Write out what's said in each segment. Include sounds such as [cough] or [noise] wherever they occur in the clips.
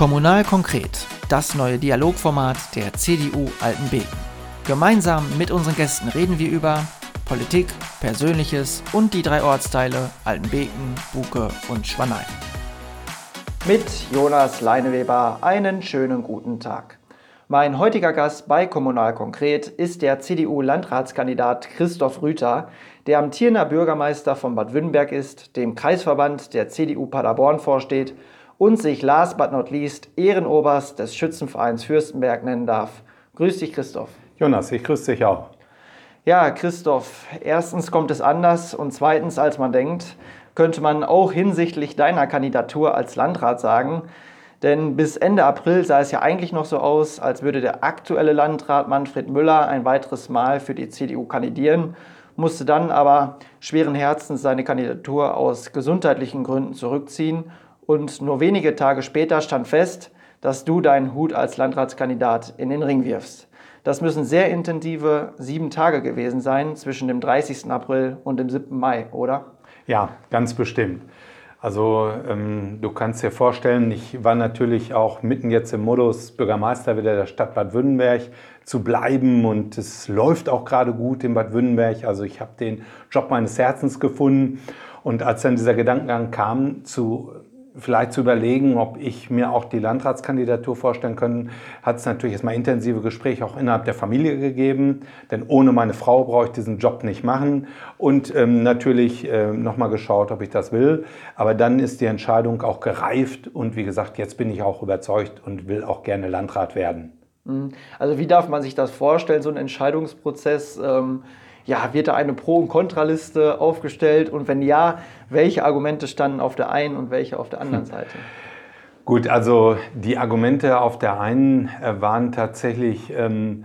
Kommunal konkret, das neue Dialogformat der CDU Altenbeken. Gemeinsam mit unseren Gästen reden wir über Politik, Persönliches und die drei Ortsteile Altenbeken, Buke und Schwanein. Mit Jonas Leineweber einen schönen guten Tag. Mein heutiger Gast bei Kommunal Konkret ist der CDU-Landratskandidat Christoph Rüther, der amtierender Bürgermeister von Bad Württemberg ist, dem Kreisverband der CDU Paderborn vorsteht und sich last but not least Ehrenoberst des Schützenvereins Fürstenberg nennen darf. Grüß dich, Christoph. Jonas, ich grüße dich auch. Ja, Christoph, erstens kommt es anders und zweitens, als man denkt, könnte man auch hinsichtlich deiner Kandidatur als Landrat sagen. Denn bis Ende April sah es ja eigentlich noch so aus, als würde der aktuelle Landrat Manfred Müller ein weiteres Mal für die CDU kandidieren, musste dann aber schweren Herzens seine Kandidatur aus gesundheitlichen Gründen zurückziehen und nur wenige Tage später stand fest, dass du deinen Hut als Landratskandidat in den Ring wirfst. Das müssen sehr intensive sieben Tage gewesen sein zwischen dem 30. April und dem 7. Mai, oder? Ja, ganz bestimmt. Also ähm, du kannst dir vorstellen, ich war natürlich auch mitten jetzt im Modus, Bürgermeister wieder der Stadt Bad Württemberg zu bleiben und es läuft auch gerade gut in Bad Württemberg. Also ich habe den Job meines Herzens gefunden und als dann dieser Gedankengang kam, zu vielleicht zu überlegen, ob ich mir auch die Landratskandidatur vorstellen können, hat es natürlich erstmal intensive Gespräche auch innerhalb der Familie gegeben, denn ohne meine Frau brauche ich diesen Job nicht machen und ähm, natürlich äh, nochmal geschaut, ob ich das will, aber dann ist die Entscheidung auch gereift und wie gesagt, jetzt bin ich auch überzeugt und will auch gerne Landrat werden. Mhm. Also wie darf man sich das vorstellen, so ein Entscheidungsprozess? Ähm ja, wird da eine Pro- und Kontraliste aufgestellt? Und wenn ja, welche Argumente standen auf der einen und welche auf der anderen hm. Seite? Gut, also die Argumente auf der einen äh, waren tatsächlich, ähm,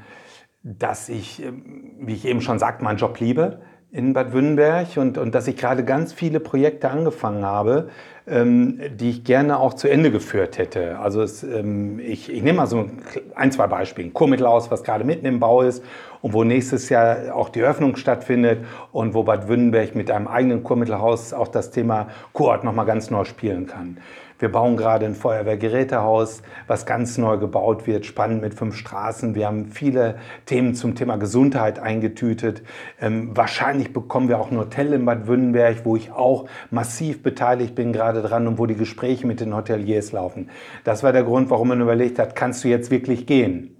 dass ich, ähm, wie ich eben schon sagte, meinen Job liebe in Bad Württemberg und, und dass ich gerade ganz viele Projekte angefangen habe, ähm, die ich gerne auch zu Ende geführt hätte. Also es, ähm, ich, ich nehme mal so ein, zwei Beispiele. Kurmittelhaus, was gerade mitten im Bau ist und wo nächstes Jahr auch die Öffnung stattfindet und wo Bad Württemberg mit einem eigenen Kurmittelhaus auch das Thema Kurort nochmal ganz neu spielen kann. Wir bauen gerade ein Feuerwehrgerätehaus, was ganz neu gebaut wird, spannend mit fünf Straßen. Wir haben viele Themen zum Thema Gesundheit eingetütet. Ähm, wahrscheinlich bekommen wir auch ein Hotel in Bad Württemberg, wo ich auch massiv beteiligt bin gerade dran und wo die Gespräche mit den Hoteliers laufen. Das war der Grund, warum man überlegt hat, kannst du jetzt wirklich gehen?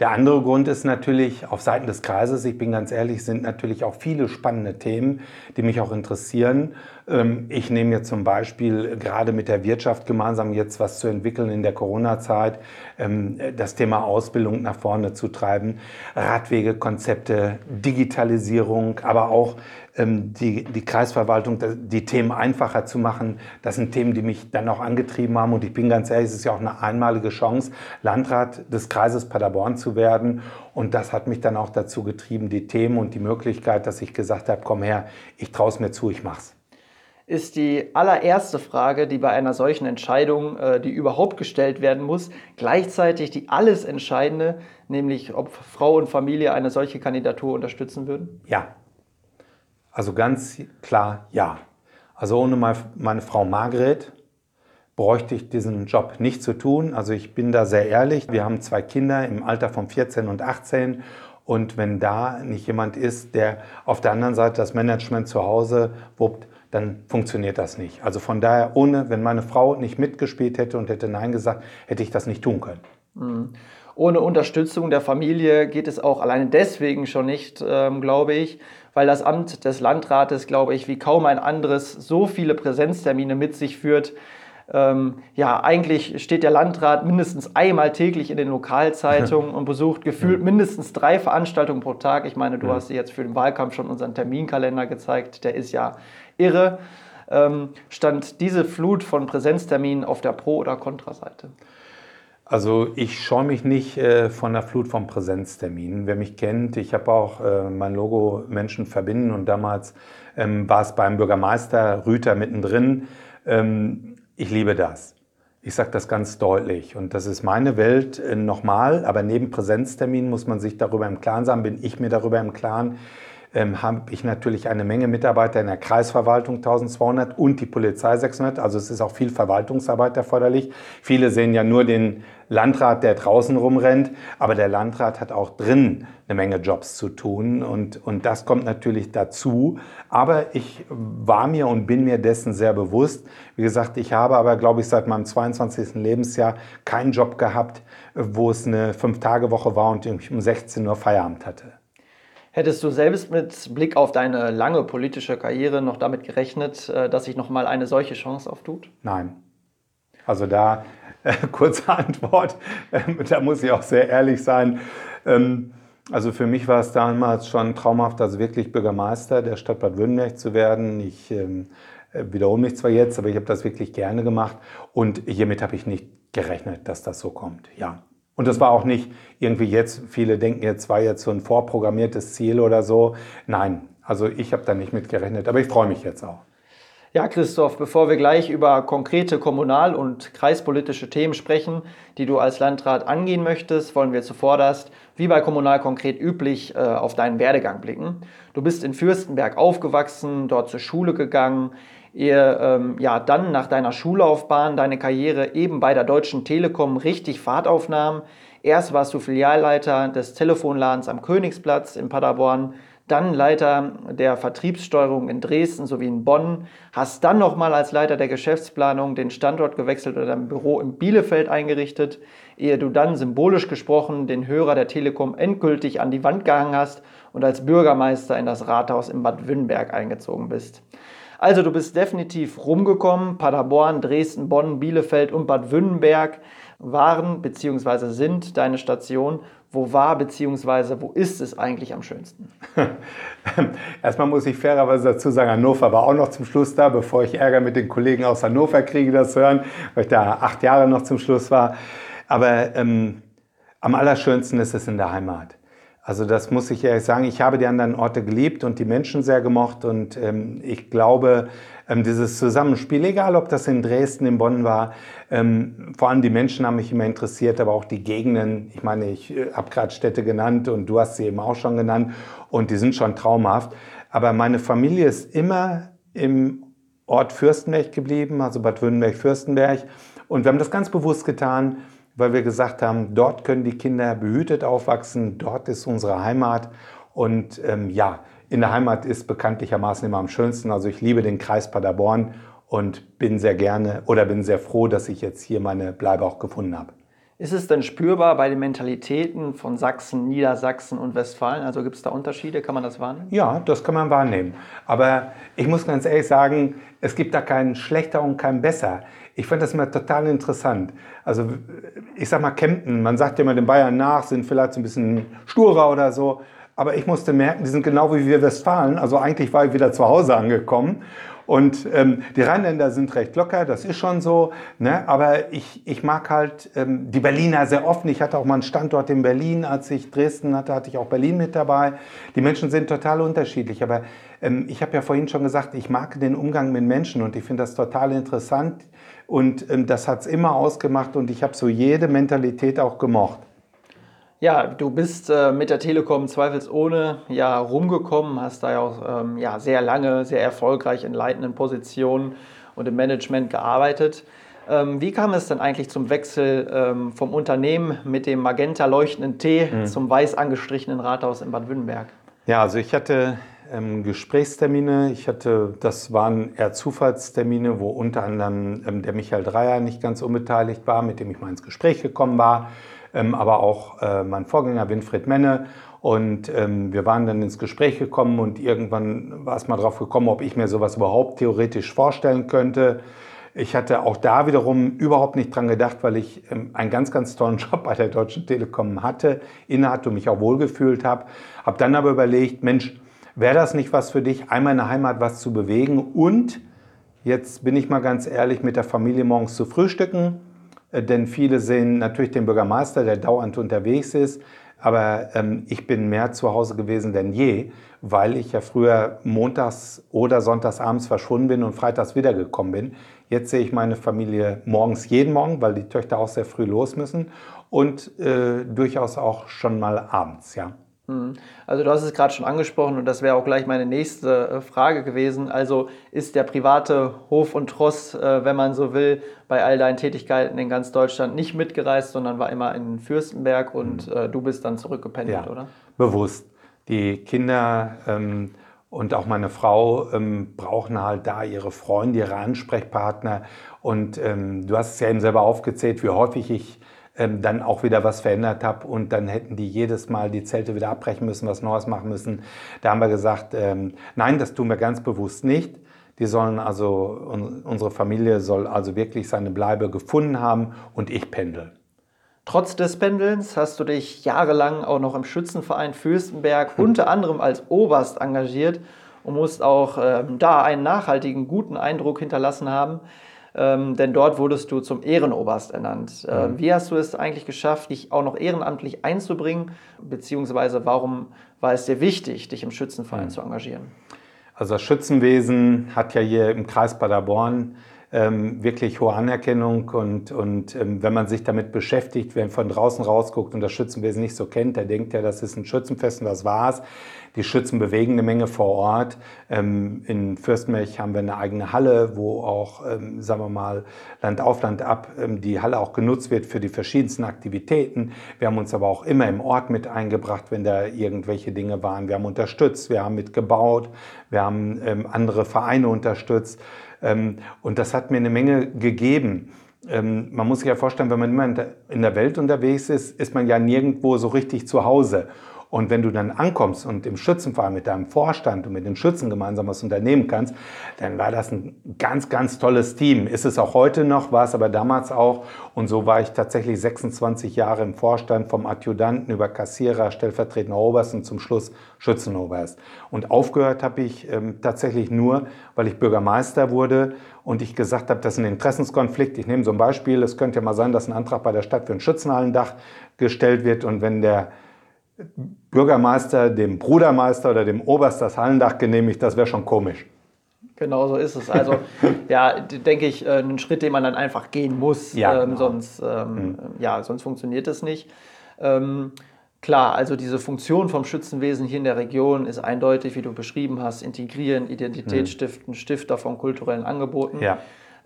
Der andere Grund ist natürlich auf Seiten des Kreises, ich bin ganz ehrlich, sind natürlich auch viele spannende Themen, die mich auch interessieren. Ähm, ich nehme jetzt zum Beispiel gerade mit der Wirtschaft gemeinsam jetzt was zu entwickeln in der Corona-Zeit, ähm, das Thema Ausbildung nach vorne zu treiben, Radwegekonzepte, Digitalisierung, aber auch ähm, die, die Kreisverwaltung, die Themen einfacher zu machen. Das sind Themen, die mich dann auch angetrieben haben. Und ich bin ganz ehrlich, es ist ja auch eine einmalige Chance, Landrat des Kreises Paderborn zu werden. Und das hat mich dann auch dazu getrieben, die Themen und die Möglichkeit, dass ich gesagt habe, komm her, ich traue es mir zu, ich mach's ist die allererste Frage, die bei einer solchen Entscheidung, äh, die überhaupt gestellt werden muss, gleichzeitig die alles entscheidende, nämlich ob Frau und Familie eine solche Kandidatur unterstützen würden? Ja, also ganz klar ja. Also ohne meine Frau Margret bräuchte ich diesen Job nicht zu tun. Also ich bin da sehr ehrlich. Wir haben zwei Kinder im Alter von 14 und 18 und wenn da nicht jemand ist, der auf der anderen Seite das Management zu Hause wuppt, dann funktioniert das nicht. Also von daher, ohne, wenn meine Frau nicht mitgespielt hätte und hätte Nein gesagt, hätte ich das nicht tun können. Mhm. Ohne Unterstützung der Familie geht es auch alleine deswegen schon nicht, ähm, glaube ich, weil das Amt des Landrates, glaube ich, wie kaum ein anderes so viele Präsenztermine mit sich führt. Ähm, ja, eigentlich steht der Landrat mindestens einmal täglich in den Lokalzeitungen [laughs] und besucht gefühlt mindestens drei Veranstaltungen pro Tag. Ich meine, du hast dir jetzt für den Wahlkampf schon unseren Terminkalender gezeigt, der ist ja irre. Ähm, stand diese Flut von Präsenzterminen auf der Pro- oder Kontraseite? Also ich scheue mich nicht äh, von der Flut von Präsenzterminen. Wer mich kennt, ich habe auch äh, mein Logo Menschen verbinden und damals ähm, war es beim Bürgermeister Rüter mittendrin. Ähm, ich liebe das. Ich sage das ganz deutlich und das ist meine Welt äh, nochmal, aber neben Präsenzterminen muss man sich darüber im Klaren sein, bin ich mir darüber im Klaren, ähm, habe ich natürlich eine Menge Mitarbeiter in der Kreisverwaltung 1200 und die Polizei 600. Also es ist auch viel Verwaltungsarbeit erforderlich. Viele sehen ja nur den Landrat, der draußen rumrennt, aber der Landrat hat auch drin eine Menge Jobs zu tun und, und das kommt natürlich dazu. Aber ich war mir und bin mir dessen sehr bewusst. Wie gesagt, ich habe aber, glaube ich, seit meinem 22. Lebensjahr keinen Job gehabt, wo es eine Fünf-Tage-Woche war und ich um 16 Uhr Feierabend hatte. Hättest du selbst mit Blick auf deine lange politische Karriere noch damit gerechnet, äh, dass sich nochmal eine solche Chance auftut? Nein. Also da [laughs] äh, kurze Antwort, ähm, da muss ich auch sehr ehrlich sein. Ähm, also für mich war es damals schon traumhaft, also wirklich Bürgermeister der Stadt Bad Württemberg zu werden. Ich ähm, äh, wiederhole mich zwar jetzt, aber ich habe das wirklich gerne gemacht und hiermit habe ich nicht gerechnet, dass das so kommt. Ja. Und das war auch nicht irgendwie jetzt, viele denken jetzt, war jetzt so ein vorprogrammiertes Ziel oder so. Nein, also ich habe da nicht mit gerechnet, aber ich freue mich jetzt auch. Ja, Christoph, bevor wir gleich über konkrete kommunal- und kreispolitische Themen sprechen, die du als Landrat angehen möchtest, wollen wir zuvorderst, wie bei Kommunal konkret üblich, äh, auf deinen Werdegang blicken. Du bist in Fürstenberg aufgewachsen, dort zur Schule gegangen, ihr ähm, ja dann nach deiner Schullaufbahn deine Karriere eben bei der Deutschen Telekom richtig Fahrt aufnahm. Erst warst du Filialleiter des Telefonladens am Königsplatz in Paderborn, dann Leiter der Vertriebssteuerung in Dresden sowie in Bonn, hast dann nochmal als Leiter der Geschäftsplanung den Standort gewechselt oder dein Büro in Bielefeld eingerichtet, ehe du dann symbolisch gesprochen den Hörer der Telekom endgültig an die Wand gehangen hast und als Bürgermeister in das Rathaus in Bad Wünnberg eingezogen bist. Also du bist definitiv rumgekommen. Paderborn, Dresden, Bonn, Bielefeld und Bad Wünnenberg waren bzw. sind deine Station. Wo war bzw. wo ist es eigentlich am schönsten? [laughs] Erstmal muss ich fairerweise dazu sagen, Hannover war auch noch zum Schluss da, bevor ich Ärger mit den Kollegen aus Hannover kriege, das hören, weil ich da acht Jahre noch zum Schluss war. Aber ähm, am allerschönsten ist es in der Heimat. Also das muss ich ehrlich sagen. Ich habe die anderen Orte geliebt und die Menschen sehr gemocht und ähm, ich glaube, ähm, dieses Zusammenspiel, egal ob das in Dresden, in Bonn war, ähm, vor allem die Menschen haben mich immer interessiert, aber auch die Gegenden. Ich meine, ich äh, habe gerade Städte genannt und du hast sie eben auch schon genannt und die sind schon traumhaft. Aber meine Familie ist immer im Ort Fürstenberg geblieben, also Bad Württemberg-Fürstenberg. Und wir haben das ganz bewusst getan, weil wir gesagt haben, dort können die Kinder behütet aufwachsen, dort ist unsere Heimat. Und ähm, ja, in der Heimat ist bekanntlichermaßen immer am schönsten. Also ich liebe den Kreis Paderborn und bin sehr gerne oder bin sehr froh, dass ich jetzt hier meine Bleibe auch gefunden habe. Ist es denn spürbar bei den Mentalitäten von Sachsen, Niedersachsen und Westfalen? Also gibt es da Unterschiede? Kann man das wahrnehmen? Ja, das kann man wahrnehmen. Aber ich muss ganz ehrlich sagen, es gibt da keinen schlechter und keinen besser. Ich fand das immer total interessant. Also ich sag mal Kempten, man sagt ja immer den Bayern nach, sind vielleicht ein bisschen sturer oder so. Aber ich musste merken, die sind genau wie wir Westfalen. Also eigentlich war ich wieder zu Hause angekommen. Und ähm, die Rheinländer sind recht locker, das ist schon so. Ne? Aber ich, ich mag halt ähm, die Berliner sehr offen. Ich hatte auch mal einen Standort in Berlin. Als ich Dresden hatte, hatte ich auch Berlin mit dabei. Die Menschen sind total unterschiedlich. Aber ähm, ich habe ja vorhin schon gesagt, ich mag den Umgang mit Menschen und ich finde das total interessant. Und ähm, das hat es immer ausgemacht und ich habe so jede Mentalität auch gemocht. Ja, du bist äh, mit der Telekom zweifelsohne ja rumgekommen, hast da ja auch ähm, ja, sehr lange, sehr erfolgreich in leitenden Positionen und im Management gearbeitet. Ähm, wie kam es denn eigentlich zum Wechsel ähm, vom Unternehmen mit dem magenta leuchtenden T mhm. zum weiß angestrichenen Rathaus in Bad Württemberg? Ja, also ich hatte ähm, Gesprächstermine. Ich hatte, das waren eher Zufallstermine, wo unter anderem ähm, der Michael Dreier nicht ganz unbeteiligt war, mit dem ich mal ins Gespräch gekommen war ähm, aber auch äh, mein Vorgänger Winfried Menne. Und ähm, wir waren dann ins Gespräch gekommen und irgendwann war es mal drauf gekommen, ob ich mir sowas überhaupt theoretisch vorstellen könnte. Ich hatte auch da wiederum überhaupt nicht dran gedacht, weil ich ähm, einen ganz, ganz tollen [laughs] Job bei der Deutschen Telekom hatte, innehatte und mich auch wohlgefühlt habe. Habe dann aber überlegt, Mensch, wäre das nicht was für dich, einmal in der Heimat was zu bewegen und jetzt bin ich mal ganz ehrlich, mit der Familie morgens zu frühstücken, denn viele sehen natürlich den Bürgermeister, der dauernd unterwegs ist. Aber ähm, ich bin mehr zu Hause gewesen denn je, weil ich ja früher montags oder sonntags abends verschwunden bin und freitags wiedergekommen bin. Jetzt sehe ich meine Familie morgens jeden Morgen, weil die Töchter auch sehr früh los müssen und äh, durchaus auch schon mal abends, ja. Mhm. Also du hast es gerade schon angesprochen und das wäre auch gleich meine nächste äh, Frage gewesen. Also ist der private Hof und Tross, äh, wenn man so will, bei all deinen Tätigkeiten in ganz Deutschland nicht mitgereist, sondern war immer in Fürstenberg und mhm. Äh, du bist dann zurückgependelt, ja, oder? Bewusst. Die Kinder ähm, und auch meine Frau ähm, brauchen halt da ihre Freunde, ihre Ansprechpartner. Und ähm, du hast es ja eben selber aufgezählt, wie häufig ich ähm, dann auch wieder was verändert habe und dann hätten die jedes Mal die Zelte wieder abbrechen müssen, was Neues machen müssen. Da haben wir gesagt, ähm, nein, das tun wir ganz bewusst nicht. Die sollen also, unsere Familie soll also wirklich seine Bleibe gefunden haben und ich pendel. Trotz des Pendelns hast du dich jahrelang auch noch im Schützenverein Fürstenberg unter anderem als Oberst engagiert und musst auch ähm, da einen nachhaltigen, guten Eindruck hinterlassen haben ähm, denn dort wurdest du zum Ehrenoberst ernannt. Mhm. Wie hast du es eigentlich geschafft, dich auch noch ehrenamtlich einzubringen, beziehungsweise warum war es dir wichtig, dich im Schützenverein mhm. zu engagieren? Also das Schützenwesen hat ja hier im Kreis Paderborn ähm, wirklich hohe Anerkennung und, und ähm, wenn man sich damit beschäftigt, wenn von draußen rausguckt und das Schützenwesen nicht so kennt, der denkt ja, das ist ein Schützenfest und das war's. Die Schützen bewegen eine Menge vor Ort. Ähm, in Fürstenberg haben wir eine eigene Halle, wo auch, ähm, sagen wir mal, Land auf, Land ab ähm, die Halle auch genutzt wird für die verschiedensten Aktivitäten. Wir haben uns aber auch immer im Ort mit eingebracht, wenn da irgendwelche Dinge waren. Wir haben unterstützt, wir haben mitgebaut, wir haben ähm, andere Vereine unterstützt. Ähm, und das hat mir eine Menge gegeben. Ähm, man muss sich ja vorstellen, wenn man immer in der Welt unterwegs ist, ist man ja nirgendwo so richtig zu Hause. Und wenn du dann ankommst und im Schützenverein mit deinem Vorstand und mit den Schützen gemeinsam was unternehmen kannst, dann war das ein ganz, ganz tolles Team. Ist es auch heute noch, war es aber damals auch. Und so war ich tatsächlich 26 Jahre im Vorstand, vom Adjutanten über Kassierer, stellvertretender Oberst und zum Schluss Schützenoberst. Und aufgehört habe ich ähm, tatsächlich nur, weil ich Bürgermeister wurde und ich gesagt habe, das ist ein Interessenskonflikt. Ich nehme so ein Beispiel. Es könnte ja mal sein, dass ein Antrag bei der Stadt für ein Schützenhallendach gestellt wird und wenn der Bürgermeister dem Brudermeister oder dem Oberst das Hallendach genehmigt, das wäre schon komisch. Genau so ist es. Also, [laughs] ja, denke ich, äh, ein Schritt, den man dann einfach gehen muss. Ja, ähm, genau. sonst, ähm, mhm. ja, sonst funktioniert es nicht. Ähm, klar, also diese Funktion vom Schützenwesen hier in der Region ist eindeutig, wie du beschrieben hast: integrieren, Identität mhm. stiften, Stifter von kulturellen Angeboten. Ja.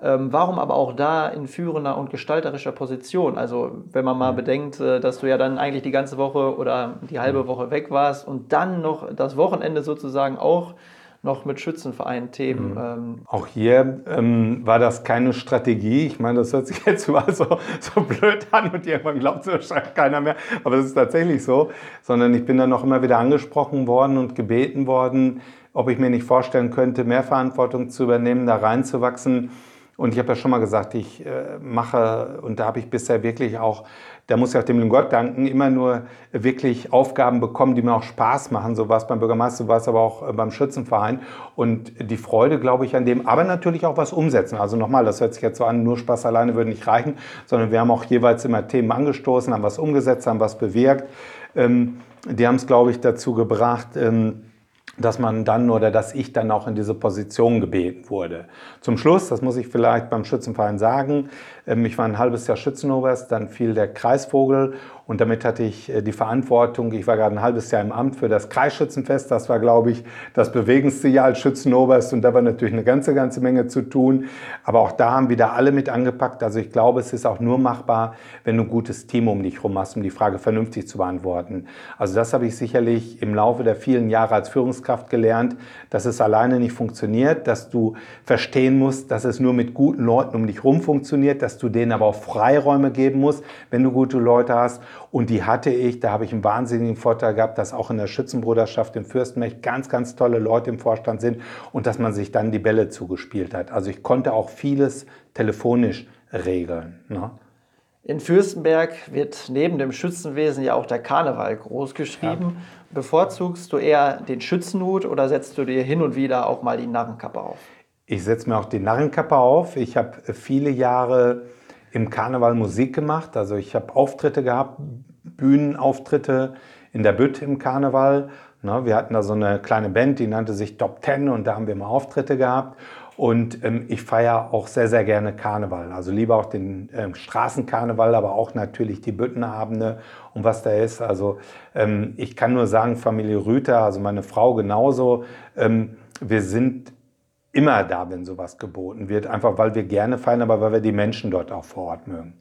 Ähm, warum aber auch da in führender und gestalterischer Position? Also wenn man mal mhm. bedenkt, äh, dass du ja dann eigentlich die ganze Woche oder die halbe mhm. Woche weg warst und dann noch das Wochenende sozusagen auch noch mit Schützenverein-Themen. Mhm. Ähm. Auch hier ähm, war das keine Strategie. Ich meine, das hört sich jetzt [laughs] mal so, so blöd an und irgendwann glaubt es keiner mehr. Aber es ist tatsächlich so. Sondern ich bin dann noch immer wieder angesprochen worden und gebeten worden, ob ich mir nicht vorstellen könnte, mehr Verantwortung zu übernehmen, da reinzuwachsen. Und ich habe ja schon mal gesagt, ich äh, mache, und da habe ich bisher wirklich auch, da muss ich auch dem Gott danken, immer nur wirklich Aufgaben bekommen, die mir auch Spaß machen. So war es beim Bürgermeister, so war es aber auch äh, beim Schützenverein. Und die Freude, glaube ich, an dem, aber natürlich auch was umsetzen. Also nochmal, das hört sich jetzt so an, nur Spaß alleine würde nicht reichen, sondern wir haben auch jeweils immer Themen angestoßen, haben was umgesetzt, haben was bewirkt. Ähm, die haben es, glaube ich, dazu gebracht, ähm, dass man dann oder dass ich dann auch in diese Position gebeten wurde. Zum Schluss, das muss ich vielleicht beim Schützenverein sagen, ähm, ich war ein halbes Jahr Schützenoberst, dann fiel der Kreisvogel und damit hatte ich äh, die Verantwortung. Ich war gerade ein halbes Jahr im Amt für das Kreisschützenfest. Das war, glaube ich, das bewegendste Jahr als Schützenoberst und da war natürlich eine ganze, ganze Menge zu tun. Aber auch da haben wieder alle mit angepackt. Also ich glaube, es ist auch nur machbar, wenn du ein gutes Team um dich herum hast, um die Frage vernünftig zu beantworten. Also das habe ich sicherlich im Laufe der vielen Jahre als Führungskraft gelernt, dass es alleine nicht funktioniert, dass du verstehen musst, dass es nur mit guten Leuten um dich herum funktioniert, dass du denen aber auch Freiräume geben musst, wenn du gute Leute hast. Und die hatte ich, da habe ich einen wahnsinnigen Vorteil gehabt, dass auch in der Schützenbruderschaft im Fürstenmecht ganz, ganz tolle Leute im Vorstand sind und dass man sich dann die Bälle zugespielt hat. Also ich konnte auch vieles telefonisch regeln. Ne? In Fürstenberg wird neben dem Schützenwesen ja auch der Karneval großgeschrieben. Ja. Bevorzugst du eher den Schützenhut oder setzt du dir hin und wieder auch mal die Narrenkappe auf? Ich setze mir auch die Narrenkappe auf. Ich habe viele Jahre im Karneval Musik gemacht. Also ich habe Auftritte gehabt, Bühnenauftritte in der Bütt im Karneval. Wir hatten da so eine kleine Band, die nannte sich Top Ten und da haben wir mal Auftritte gehabt. Und ähm, ich feiere auch sehr, sehr gerne Karneval. Also lieber auch den ähm, Straßenkarneval, aber auch natürlich die Büttenabende und was da ist. Also ähm, ich kann nur sagen, Familie Rüther, also meine Frau genauso, ähm, wir sind immer da, wenn sowas geboten wird. Einfach weil wir gerne feiern, aber weil wir die Menschen dort auch vor Ort mögen.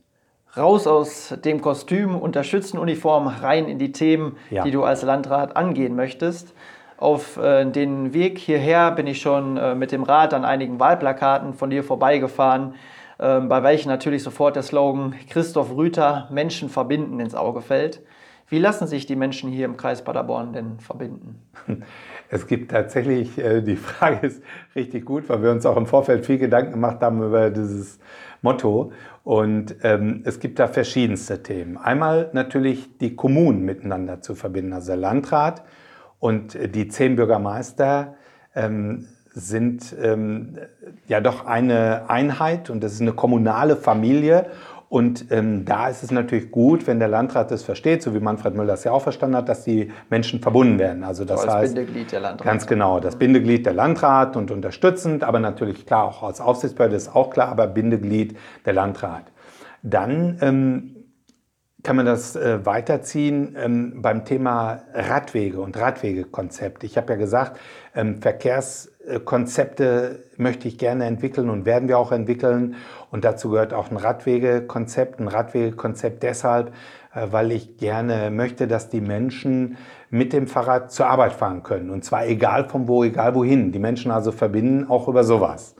Raus aus dem Kostüm und der Schützenuniform, rein in die Themen, ja. die du als Landrat angehen möchtest. Auf äh, den Weg hierher bin ich schon äh, mit dem Rad an einigen Wahlplakaten von dir vorbeigefahren, äh, bei welchen natürlich sofort der Slogan Christoph Rüther Menschen verbinden ins Auge fällt. Wie lassen sich die Menschen hier im Kreis Paderborn denn verbinden? [laughs] Es gibt tatsächlich, äh, die [laughs] Frage ist richtig gut, weil wir uns auch im Vorfeld viel Gedanken gemacht haben über dieses Motto. Und ähm, es gibt da verschiedenste Themen. Einmal natürlich die Kommunen miteinander zu verbinden, also der Landrat und die zehn Bürgermeister ähm, sind ähm, ja doch eine Einheit und das ist eine kommunale Familie. Und ähm, da ist es natürlich gut, wenn der Landrat das versteht, so wie Manfred Müller das ja auch verstanden hat, dass die Menschen verbunden werden. Also das so als heißt, Bindeglied der Landrat. Ganz genau, das Bindeglied der Landrat und unterstützend, aber natürlich klar auch als Aufsichtsbehörde ist auch klar, aber Bindeglied der Landrat. Dann ähm, kann man das äh, weiterziehen ähm, beim Thema Radwege und Radwegekonzept. Ich habe ja gesagt, ähm, Verkehrskonzepte möchte ich gerne entwickeln und werden wir auch entwickeln. Und dazu gehört auch ein Radwegekonzept. Ein Radwegekonzept deshalb, äh, weil ich gerne möchte, dass die Menschen mit dem Fahrrad zur Arbeit fahren können. Und zwar egal von wo, egal wohin. Die Menschen also verbinden auch über sowas.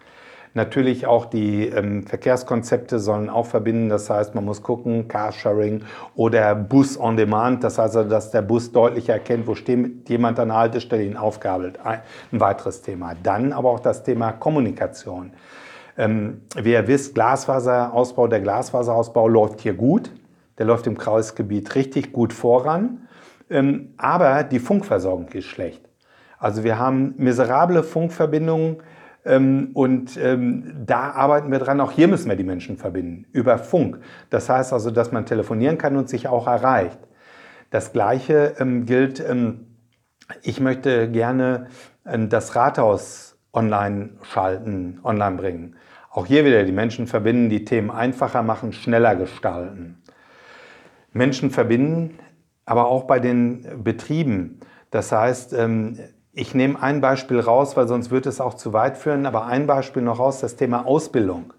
Natürlich auch die ähm, Verkehrskonzepte sollen auch verbinden. Das heißt, man muss gucken, Carsharing oder Bus on Demand. Das heißt, also, dass der Bus deutlich erkennt, wo steht jemand an der Haltestelle, ihn aufgabelt. Ein, ein weiteres Thema. Dann aber auch das Thema Kommunikation. Ähm, wie ihr wisst, Glasfaserausbau, der Glasfaserausbau läuft hier gut. Der läuft im Kreisgebiet richtig gut voran. Ähm, aber die Funkversorgung ist schlecht. Also wir haben miserable Funkverbindungen und ähm, da arbeiten wir dran. Auch hier müssen wir die Menschen verbinden über Funk. Das heißt also, dass man telefonieren kann und sich auch erreicht. Das Gleiche ähm, gilt, ich möchte gerne das Rathaus online schalten, online bringen. Auch hier wieder die Menschen verbinden, die Themen einfacher machen, schneller gestalten. Menschen verbinden, aber auch bei den Betrieben. Das heißt, ich nehme ein Beispiel raus, weil sonst wird es auch zu weit führen, aber ein Beispiel noch raus, das Thema Ausbildung.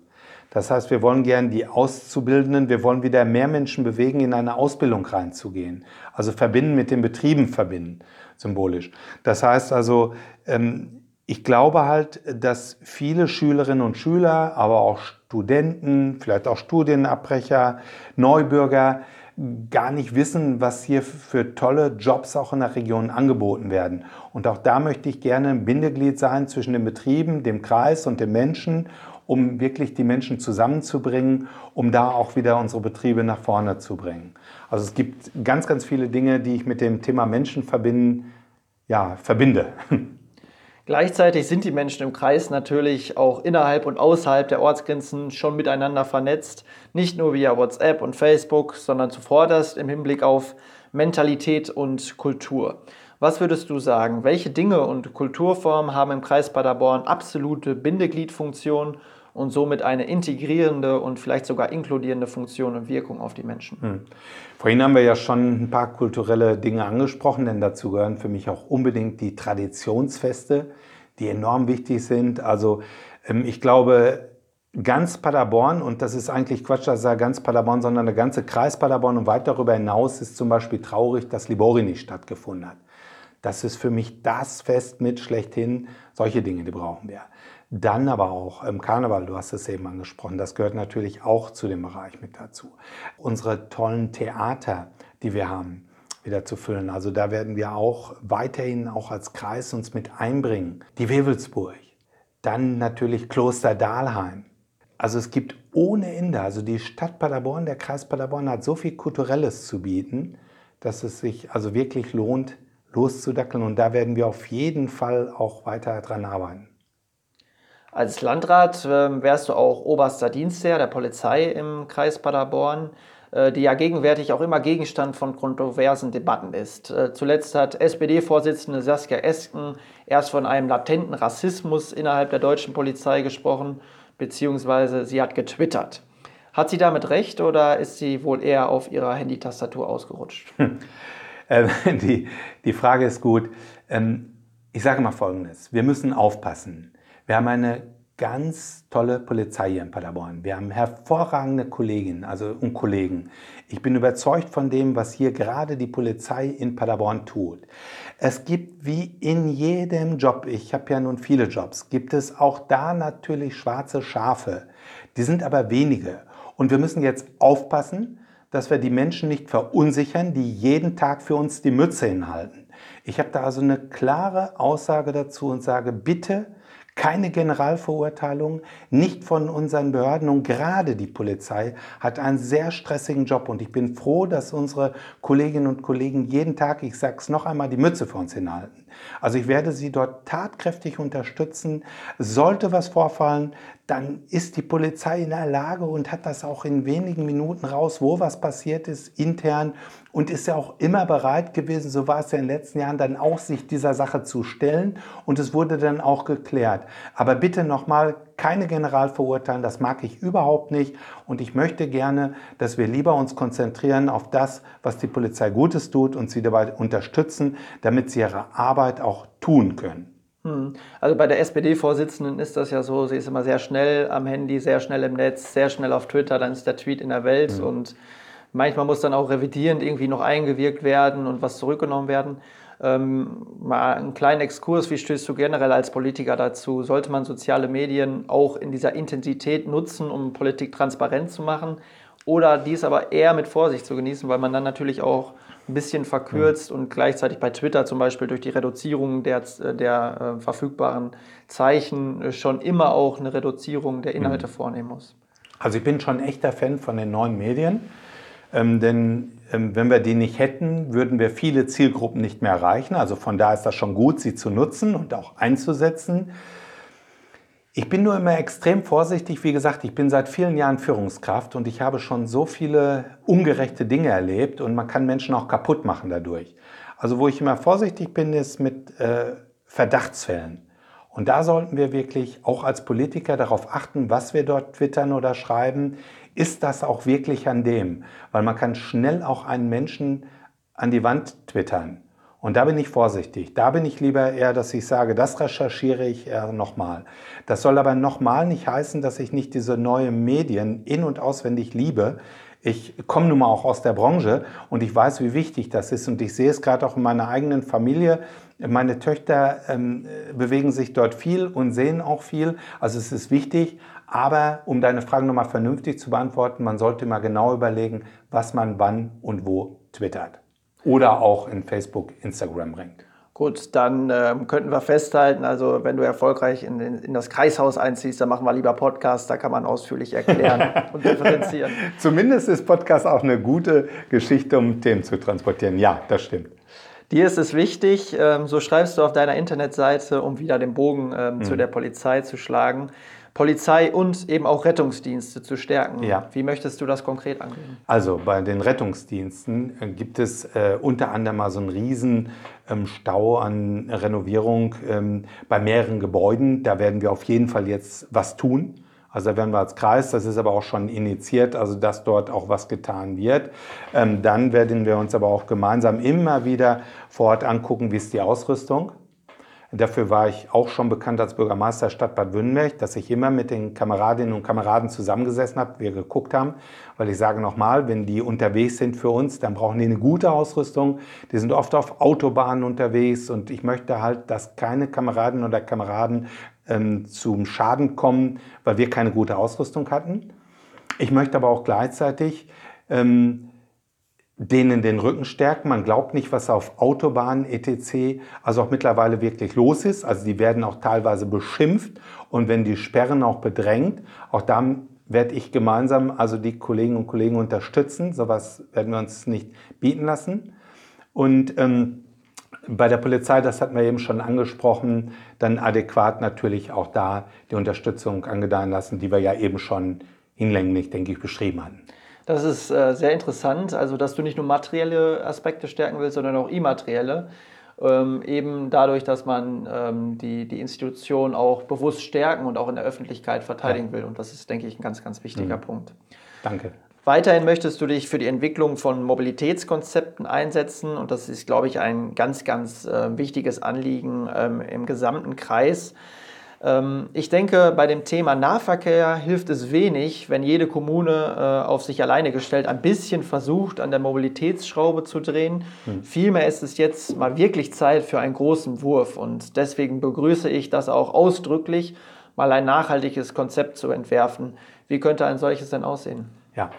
Das heißt, wir wollen gern die Auszubildenden, wir wollen wieder mehr Menschen bewegen, in eine Ausbildung reinzugehen. Also verbinden mit den Betrieben verbinden, symbolisch. Das heißt also, ähm, ich glaube halt, dass viele Schülerinnen und Schüler, aber auch Studenten, vielleicht auch Studienabbrecher, Neubürger, gar nicht wissen, was hier für tolle Jobs auch in der Region angeboten werden. Und auch da möchte ich gerne ein Bindeglied sein zwischen den Betrieben, dem Kreis und den Menschen, um wirklich die Menschen zusammenzubringen, um da auch wieder unsere Betriebe nach vorne zu bringen. Also es gibt ganz, ganz viele Dinge, die ich mit dem Thema Menschen verbinden, ja, verbinde. [laughs] Gleichzeitig sind die Menschen im Kreis natürlich auch innerhalb und außerhalb der Ortsgrenzen schon miteinander vernetzt, nicht nur via WhatsApp und Facebook, sondern zuvorderst im Hinblick auf Mentalität und Kultur. Was würdest du sagen, welche Dinge und Kulturformen haben im Kreis Paderborn absolute Bindegliedfunktion und somit eine integrierende und vielleicht sogar inkludierende Funktion und Wirkung auf die Menschen. Hm. Vorhin haben wir ja schon ein paar kulturelle Dinge angesprochen, denn dazu gehören für mich auch unbedingt die Traditionsfeste, die enorm wichtig sind. Also ähm, ich glaube, ganz Paderborn, und das ist eigentlich Quatsch, dass er ganz Paderborn, sondern der ganze Kreis Paderborn und weit darüber hinaus ist zum Beispiel traurig, dass Libori nicht stattgefunden hat. Das ist für mich das Fest mit schlechthin. Solche Dinge, die brauchen wir. Dann aber auch im Karneval, du hast es eben angesprochen, das gehört natürlich auch zu dem Bereich mit dazu. Unsere tollen Theater, die wir haben, wieder zu füllen. Also da werden wir auch weiterhin auch als Kreis uns mit einbringen. Die Wewelsburg, dann natürlich Kloster Dahlheim. Also es gibt ohne Ende, also die Stadt Paderborn, der Kreis Paderborn hat so viel Kulturelles zu bieten, dass es sich also wirklich lohnt, loszudackeln. Und da werden wir auf jeden Fall auch weiter dran arbeiten. Als Landrat äh, wärst du auch oberster Dienstherr der Polizei im Kreis Paderborn. äh, die ja gegenwärtig auch immer Gegenstand von kontroversen Debatten ist. Äh, zuletzt hat SPD-Vorsitzende Saskia Esken erst von einem latenten Rassismus innerhalb der deutschen Polizei gesprochen, beziehungsweise sie hat getwittert. Hat sie damit recht oder ist sie wohl eher auf ihrer Handytastatur ausgerutscht? Hm. [laughs] Ähm, die, die Frage ist gut. Ähm, ich sage mal Folgendes. Wir müssen aufpassen. Wir haben eine ganz tolle Polizei hier in Paderborn. Wir haben hervorragende Kolleginnen also, und Kollegen. Ich bin überzeugt von dem, was hier gerade die Polizei in Paderborn tut. Es gibt wie in jedem Job, ich habe ja nun viele Jobs, gibt es auch da natürlich schwarze Schafe. Die sind aber wenige. Und wir müssen jetzt aufpassen, dass wir die Menschen nicht verunsichern, die jeden Tag für uns die Mütze hinhalten. Ich habe da also eine klare Aussage dazu und sage, bitte keine Generalverurteilung, nicht von unseren Behörden und gerade die Polizei hat einen sehr stressigen Job und ich bin froh, dass unsere Kolleginnen und Kollegen jeden Tag, ich sage es noch einmal, die Mütze für uns hinhalten. Also ich werde sie dort tatkräftig unterstützen. Sollte was vorfallen, dann ist die Polizei in der Lage und hat das auch in wenigen Minuten raus, wo was passiert ist, intern und ist ja auch immer bereit gewesen, so war es ja in den letzten Jahren, dann auch sich dieser Sache zu stellen und es wurde dann auch geklärt. Aber bitte nochmal, keine Generalverurteilen, das mag ich überhaupt nicht und ich möchte gerne, dass wir lieber uns konzentrieren auf das, was die Polizei Gutes tut und sie dabei unterstützen, damit sie ihre Arbeit auch tun können. Hm. Also bei der SPD-Vorsitzenden ist das ja so, sie ist immer sehr schnell am Handy, sehr schnell im Netz, sehr schnell auf Twitter, dann ist der Tweet in der Welt mhm. und manchmal muss dann auch revidierend irgendwie noch eingewirkt werden und was zurückgenommen werden. Ähm, mal einen kleinen Exkurs, wie stößt du generell als Politiker dazu? Sollte man soziale Medien auch in dieser Intensität nutzen, um Politik transparent zu machen? Oder dies aber eher mit Vorsicht zu genießen, weil man dann natürlich auch ein bisschen verkürzt und gleichzeitig bei Twitter zum Beispiel durch die Reduzierung der, der äh, verfügbaren Zeichen schon immer auch eine Reduzierung der Inhalte mhm. vornehmen muss. Also ich bin schon echter Fan von den neuen Medien, ähm, denn ähm, wenn wir die nicht hätten, würden wir viele Zielgruppen nicht mehr erreichen. Also von da ist das schon gut, sie zu nutzen und auch einzusetzen. Ich bin nur immer extrem vorsichtig. Wie gesagt, ich bin seit vielen Jahren Führungskraft und ich habe schon so viele ungerechte Dinge erlebt und man kann Menschen auch kaputt machen dadurch. Also wo ich immer vorsichtig bin, ist mit äh, Verdachtsfällen. Und da sollten wir wirklich auch als Politiker darauf achten, was wir dort twittern oder schreiben. Ist das auch wirklich an dem? Weil man kann schnell auch einen Menschen an die Wand twittern. Und da bin ich vorsichtig. Da bin ich lieber eher, dass ich sage, das recherchiere ich eher nochmal. Das soll aber nochmal nicht heißen, dass ich nicht diese neuen Medien in- und auswendig liebe. Ich komme nun mal auch aus der Branche und ich weiß, wie wichtig das ist. Und ich sehe es gerade auch in meiner eigenen Familie. Meine Töchter ähm, bewegen sich dort viel und sehen auch viel. Also es ist wichtig. Aber um deine Frage nochmal vernünftig zu beantworten, man sollte mal genau überlegen, was man wann und wo twittert oder auch in Facebook, Instagram bringt. Gut, dann ähm, könnten wir festhalten, also wenn du erfolgreich in, in, in, das Kreishaus einziehst, dann machen wir lieber Podcast, da kann man ausführlich erklären [laughs] und differenzieren. Zumindest ist Podcast auch eine gute Geschichte, um Themen zu transportieren. Ja, das stimmt. Dir ist es wichtig, ähm, so schreibst du auf deiner Internetseite, um wieder den Bogen ähm, mhm. zu der Polizei zu schlagen. Polizei und eben auch Rettungsdienste zu stärken. Ja. Wie möchtest du das konkret angehen? Also bei den Rettungsdiensten äh, gibt es äh, unter anderem mal so einen riesen ähm, Stau an Renovierung ähm, bei mehreren Gebäuden. Da werden wir auf jeden Fall jetzt was tun. Also da werden wir als Kreis, das ist aber auch schon initiiert, also dass dort auch was getan wird. Ähm, dann werden wir uns aber auch gemeinsam immer wieder vor Ort angucken, wie ist die Ausrüstung. Dafür war ich auch schon bekannt als Bürgermeister Stadt Bad Württemberg, dass ich immer mit den Kameradinnen und Kameraden zusammengesessen habe, wir geguckt haben, weil ich sage nochmal, wenn die unterwegs sind für uns, dann brauchen die eine gute Ausrüstung. Die sind oft auf Autobahnen unterwegs und ich möchte halt, dass keine Kameradinnen oder Kameraden ähm, zum Schaden kommen, weil wir keine gute Ausrüstung hatten. Ich möchte aber auch gleichzeitig ähm, denen den Rücken stärken. Man glaubt nicht, was auf Autobahnen etc. also auch mittlerweile wirklich los ist. Also die werden auch teilweise beschimpft und wenn die Sperren auch bedrängt, auch da werde ich gemeinsam also die Kolleginnen und Kollegen unterstützen. Sowas werden wir uns nicht bieten lassen. Und ähm, bei der Polizei, das hatten wir eben schon angesprochen, dann adäquat natürlich auch da die Unterstützung angedeihen lassen, die wir ja eben schon hinlänglich, denke ich, beschrieben hatten. Das ist äh, sehr interessant, also dass du nicht nur materielle Aspekte stärken willst, sondern auch immaterielle. Ähm, eben dadurch, dass man ähm, die, die Institution auch bewusst stärken und auch in der Öffentlichkeit verteidigen will. Und das ist, denke ich, ein ganz, ganz wichtiger mhm. Punkt. Danke. Weiterhin möchtest du dich für die Entwicklung von Mobilitätskonzepten einsetzen und das ist, glaube ich, ein ganz, ganz äh, wichtiges Anliegen ähm, im gesamten Kreis. Ähm, ich denke, bei dem Thema Nahverkehr hilft es wenig, wenn jede Kommune äh, auf sich alleine gestellt ein bisschen versucht, an der Mobilitätsschraube zu drehen. Hm. Vielmehr ist es jetzt mal wirklich Zeit für einen großen Wurf und deswegen begrüße ich das auch ausdrücklich, mal ein nachhaltiges Konzept zu entwerfen. Wie könnte ein solches denn aussehen? Ja,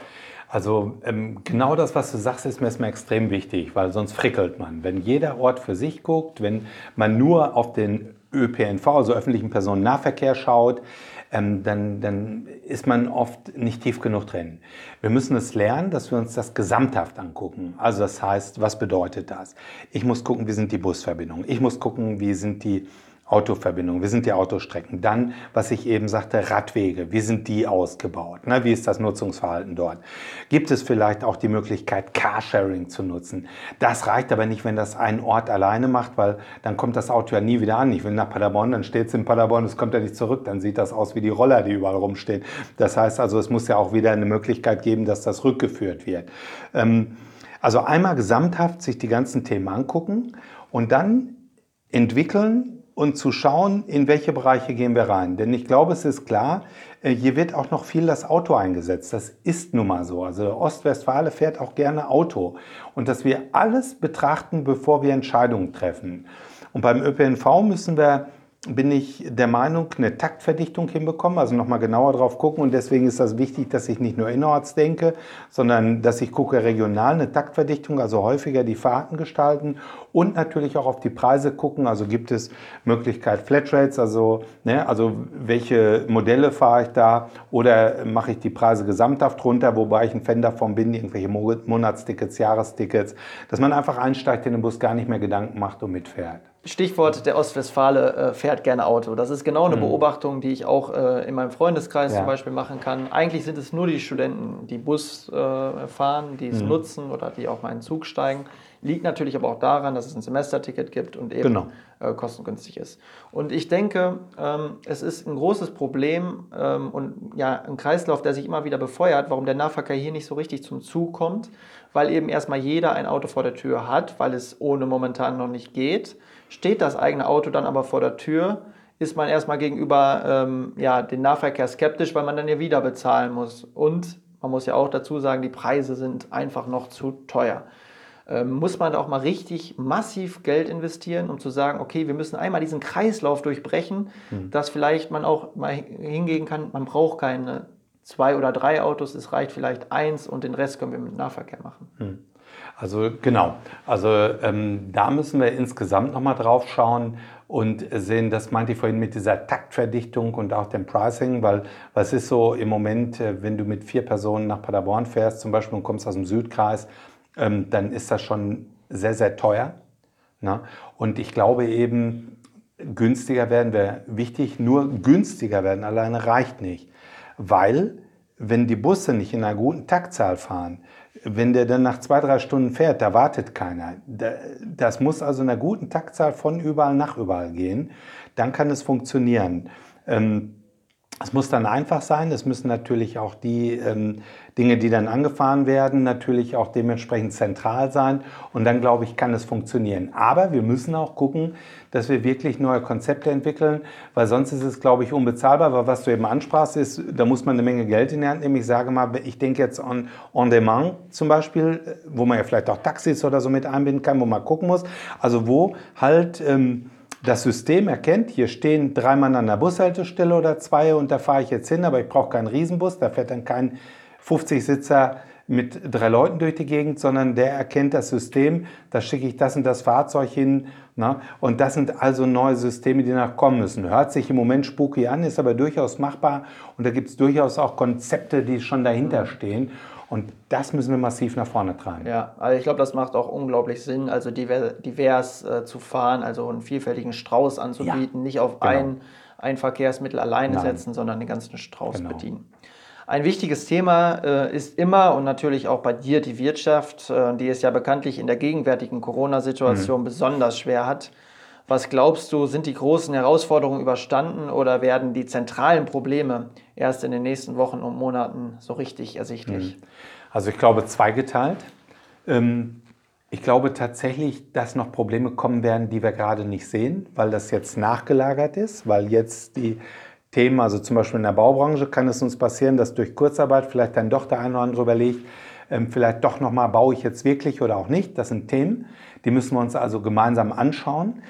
also ähm, genau das, was du sagst, ist mir erstmal extrem wichtig, weil sonst frickelt man. Wenn jeder Ort für sich guckt, wenn man nur auf den ÖPNV, also öffentlichen Personennahverkehr schaut, ähm, dann, dann ist man oft nicht tief genug drin. Wir müssen es lernen, dass wir uns das gesamthaft angucken. Also das heißt, was bedeutet das? Ich muss gucken, wie sind die Busverbindungen. Ich muss gucken, wie sind die Autoverbindungen, wie sind die Autostrecken? Dann, was ich eben sagte, Radwege, wie sind die ausgebaut? Na, wie ist das Nutzungsverhalten dort? Gibt es vielleicht auch die Möglichkeit, Carsharing zu nutzen? Das reicht aber nicht, wenn das ein Ort alleine macht, weil dann kommt das Auto ja nie wieder an. Ich will nach Paderborn, dann steht es in Paderborn, es kommt ja nicht zurück, dann sieht das aus wie die Roller, die überall rumstehen. Das heißt also, es muss ja auch wieder eine Möglichkeit geben, dass das rückgeführt wird. Ähm, also einmal gesamthaft sich die ganzen Themen angucken und dann entwickeln, und zu schauen, in welche Bereiche gehen wir rein. Denn ich glaube, es ist klar, äh, hier wird auch noch viel das Auto eingesetzt. Das ist nun mal so. Also Ostwestfale fährt auch gerne Auto. Und dass wir alles betrachten, bevor wir Entscheidungen treffen. Und beim ÖPNV müssen wir bin ich der Meinung, eine Taktverdichtung hinbekommen, also nochmal genauer drauf gucken. Und deswegen ist das wichtig, dass ich nicht nur innerorts denke, sondern dass ich gucke regional eine Taktverdichtung, also häufiger die Fahrten gestalten und natürlich auch auf die Preise gucken. Also gibt es Möglichkeit Flatrates, also, ne, also welche Modelle fahre ich da oder mache ich die Preise gesamthaft runter, wobei ich ein Fan davon bin, irgendwelche Monatstickets, Jahrestickets, dass man einfach einsteigt in den Bus, gar nicht mehr Gedanken macht und mitfährt. Stichwort, der Ostwestfale äh, fährt gerne Auto. Das ist genau eine mhm. Beobachtung, die ich auch äh, in meinem Freundeskreis ja. zum Beispiel machen kann. Eigentlich sind es nur die Studenten, die Bus äh, fahren, die es mhm. nutzen oder die auf meinen Zug steigen. Liegt natürlich aber auch daran, dass es ein Semesterticket gibt und eben genau. Äh, kostengünstig ist. Und ich denke, ähm, es ist ein großes Problem ähm, und ja, ein Kreislauf, der sich immer wieder befeuert, warum der Nahverkehr hier nicht so richtig zum Zug kommt, weil eben erstmal jeder ein Auto vor der Tür hat, weil es ohne momentan noch nicht geht Steht das eigene Auto dann aber vor der Tür, ist man erstmal gegenüber ähm, ja, den Nahverkehr skeptisch, weil man dann ja wieder bezahlen muss. Und man muss ja auch dazu sagen, die Preise sind einfach noch zu teuer. Ähm, muss man da auch mal richtig massiv Geld investieren, um zu sagen, okay, wir müssen einmal diesen Kreislauf durchbrechen, mhm. dass vielleicht man auch mal hingehen kann, man braucht keine zwei oder drei Autos, es reicht vielleicht eins und den Rest können wir mit Nahverkehr machen. Mhm. Also genau, also ähm, da müssen wir insgesamt nochmal drauf schauen und sehen, das meinte ich vorhin mit dieser Taktverdichtung und auch dem Pricing, weil was ist so im Moment, äh, wenn du mit vier Personen nach Paderborn fährst zum Beispiel und kommst aus dem Südkreis, ähm, dann ist das schon sehr, sehr teuer. Ne? Und ich glaube eben, günstiger werden wäre wichtig, nur günstiger werden alleine reicht nicht, weil wenn die Busse nicht in einer guten Taktzahl fahren, wenn der dann nach zwei, drei Stunden fährt, da wartet keiner. Das muss also in einer guten Taktzahl von überall nach überall gehen. Dann kann es funktionieren. Ähm, es muss dann einfach sein. Es müssen natürlich auch die ähm, Dinge, die dann angefahren werden, natürlich auch dementsprechend zentral sein. Und dann, glaube ich, kann es funktionieren. Aber wir müssen auch gucken, dass wir wirklich neue Konzepte entwickeln, weil sonst ist es, glaube ich, unbezahlbar. Weil was du eben ansprachst, ist, da muss man eine Menge Geld in die Hand nehmen. Ich sage mal, ich denke jetzt an On Demand zum Beispiel, wo man ja vielleicht auch Taxis oder so mit einbinden kann, wo man gucken muss. Also wo halt... Ähm, das System erkennt, hier stehen drei Mann an der Bushaltestelle oder zwei und da fahre ich jetzt hin, aber ich brauche keinen Riesenbus, da fährt dann kein 50-Sitzer mit drei Leuten durch die Gegend, sondern der erkennt das System, da schicke ich das und das Fahrzeug hin. Ne? Und das sind also neue Systeme, die nachkommen müssen. Hört sich im Moment spooky an, ist aber durchaus machbar und da gibt es durchaus auch Konzepte, die schon dahinter stehen. Und das müssen wir massiv nach vorne treiben. Ja, also ich glaube, das macht auch unglaublich Sinn, also divers, divers äh, zu fahren, also einen vielfältigen Strauß anzubieten, ja, nicht auf genau. ein, ein Verkehrsmittel alleine Nein. setzen, sondern den ganzen Strauß genau. bedienen. Ein wichtiges Thema äh, ist immer und natürlich auch bei dir die Wirtschaft, äh, die es ja bekanntlich in der gegenwärtigen Corona-Situation mhm. besonders schwer hat. Was glaubst du, sind die großen Herausforderungen überstanden oder werden die zentralen Probleme erst in den nächsten Wochen und Monaten so richtig ersichtlich? Mhm. Also ich glaube zweigeteilt. Ähm, ich glaube tatsächlich, dass noch Probleme kommen werden, die wir gerade nicht sehen, weil das jetzt nachgelagert ist, weil jetzt die Themen, also zum Beispiel in der Baubranche kann es uns passieren, dass durch Kurzarbeit vielleicht dann doch der eine oder andere überlegt, ähm, vielleicht doch nochmal baue ich jetzt wirklich oder auch nicht. Das sind Themen, die müssen wir uns also gemeinsam anschauen.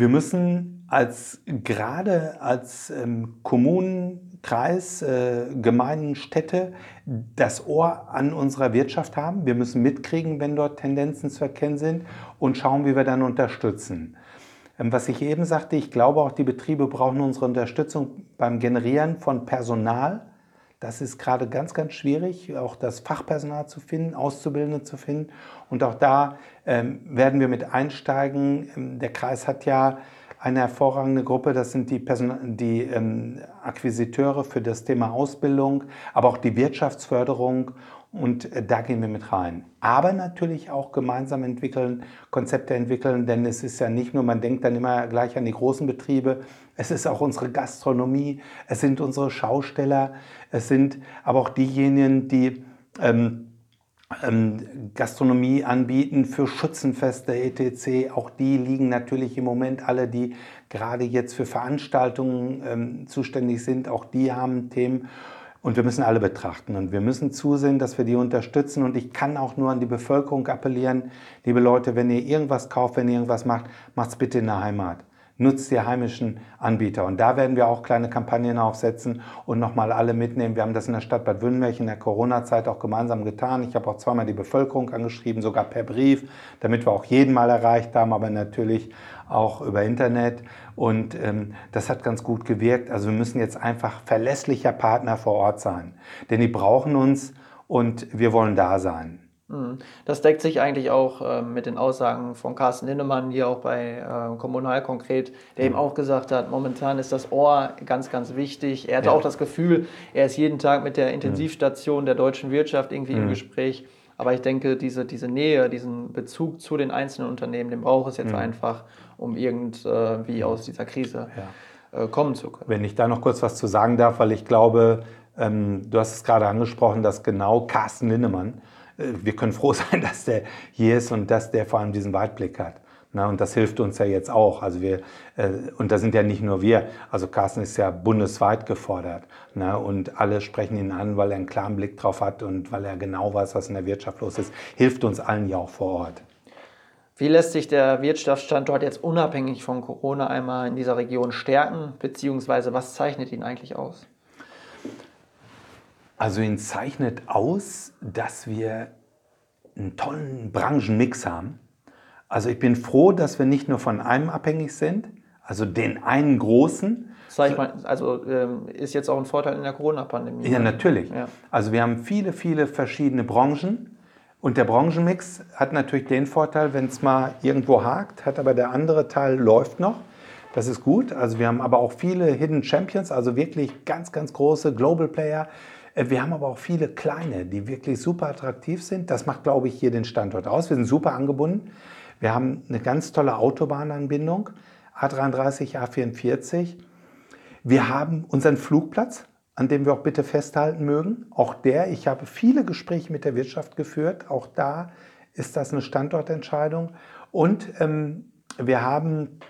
Wir müssen als gerade als ähm, Kommunen, Kreis, äh, Gemeinden, Städte das Ohr an unserer Wirtschaft haben. Wir müssen mitkriegen, wenn dort Tendenzen zu erkennen sind und schauen, wie wir dann unterstützen. Ähm, was ich eben sagte, ich glaube auch, die Betriebe brauchen unsere Unterstützung beim Generieren von Personal. Das ist gerade ganz, ganz schwierig, auch das Fachpersonal zu finden, Auszubildende zu finden. Und auch da ähm, werden wir mit einsteigen. Ähm, der Kreis hat ja eine hervorragende Gruppe, das sind die, Person die ähm, Akquisiteure für das Thema Ausbildung, aber auch die Wirtschaftsförderung und äh, da gehen wir mit rein. Aber natürlich auch gemeinsam entwickeln, Konzepte entwickeln, denn es ist ja nicht nur, man denkt dann immer gleich an die großen Betriebe, es ist auch unsere Gastronomie, es sind unsere Schausteller, es sind aber auch diejenigen, die ähm, ähm, Gastronomie anbieten für Schützenfeste etc. Auch die liegen natürlich im Moment alle, die gerade jetzt für Veranstaltungen ähm, zuständig sind, auch die haben Themen. Und wir müssen alle betrachten und wir müssen zusehen, dass wir die unterstützen. Und ich kann auch nur an die Bevölkerung appellieren, liebe Leute, wenn ihr irgendwas kauft, wenn ihr irgendwas macht, macht's bitte in der Heimat. Nutzt die heimischen Anbieter. Und da werden wir auch kleine Kampagnen aufsetzen und nochmal alle mitnehmen. Wir haben das in der Stadt Bad Wünnberg in der Corona-Zeit auch gemeinsam getan. Ich habe auch zweimal die Bevölkerung angeschrieben, sogar per Brief, damit wir auch jeden mal erreicht haben, aber natürlich auch über Internet. Und ähm, das hat ganz gut gewirkt. Also wir müssen jetzt einfach verlässlicher Partner vor Ort sein. Denn die brauchen uns und wir wollen da sein. Mhm. Das deckt sich eigentlich auch äh, mit den Aussagen von Carsten Linnemann hier auch bei äh, Kommunal konkret, der mhm. eben auch gesagt hat, momentan ist das Ohr ganz, ganz wichtig. Er hatte ja. auch das Gefühl, er ist jeden Tag mit der. Intensivstation der deutschen Wirtschaft irgendwie mhm. im Gespräch. Aber ich denke, diese, diese Nähe, diesen Bezug zu den einzelnen Unternehmen, den braucht es jetzt mhm. einfach, um irgendwie aus dieser Krise ja. äh, kommen zu können. Wenn ich da noch kurz was zu sagen darf, weil ich glaube, ähm, du hast es gerade angesprochen, dass genau Carsten Linnemann, äh, wir können froh [laughs] sein, dass der hier ist und dass der vor allem diesen Weitblick hat. Na, und das hilft uns ja jetzt auch. Also wir, äh, und da sind ja nicht nur wir, also Carsten ist ja bundesweit gefordert. Na, und alle sprechen ihn an, weil er einen klaren Blick drauf hat und weil er genau weiß, was in der Wirtschaft los ist. Hilft uns allen ja auch vor Ort. Wie lässt sich der Wirtschaftsstandort jetzt unabhängig von Corona einmal in dieser Region stärken, beziehungsweise was zeichnet ihn eigentlich aus? Also ihn zeichnet aus, dass wir einen tollen Branchenmix haben also ich bin froh, dass wir nicht nur von einem abhängig sind, also den einen großen. Sag ich mal, also ähm, ist jetzt auch ein Vorteil in der Corona-Pandemie. Ja, natürlich. Ja. Also wir haben viele, viele verschiedene Branchen. Und der Branchenmix hat natürlich den Vorteil, wenn es mal irgendwo hakt, hat aber der andere Teil läuft noch. Das ist gut. Also wir haben aber auch viele Hidden Champions, also wirklich ganz, ganz große Global Player. Äh, wir haben aber auch viele kleine, die wirklich super attraktiv sind. Das macht, glaube ich, hier den Standort aus. Wir sind super angebunden. Wir haben eine ganz tolle Autobahnanbindung, A33, A44. Wir haben unseren Flugplatz, an dem wir auch bitte festhalten mögen. Auch der, ich habe viele Gespräche mit der Wirtschaft geführt. Auch da ist das eine Standortentscheidung. Und ähm, wir haben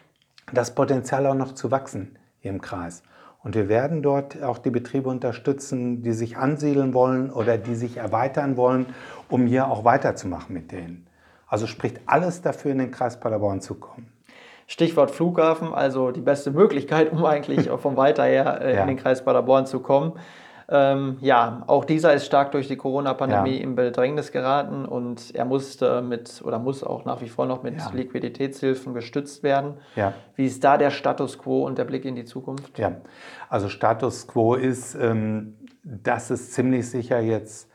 das Potenzial auch noch zu wachsen hier im Kreis. Und wir werden dort auch die Betriebe unterstützen, die sich ansiedeln wollen oder die sich erweitern wollen, um hier auch weiterzumachen mit denen. Also spricht alles dafür, in den Kreis Paderborn zu kommen. Stichwort Flughafen, also die beste Möglichkeit, um eigentlich vom Weiter her äh, ja. in den Kreis Paderborn zu kommen. Ähm, ja, auch dieser ist stark durch die Corona-Pandemie ja. in Bedrängnis geraten und er musste mit oder muss auch nach wie vor noch mit ja. Liquiditätshilfen gestützt werden. Ja. Wie ist da der Status quo und der Blick in die Zukunft? Ja, also Status quo ist, ähm, dass es ziemlich sicher jetzt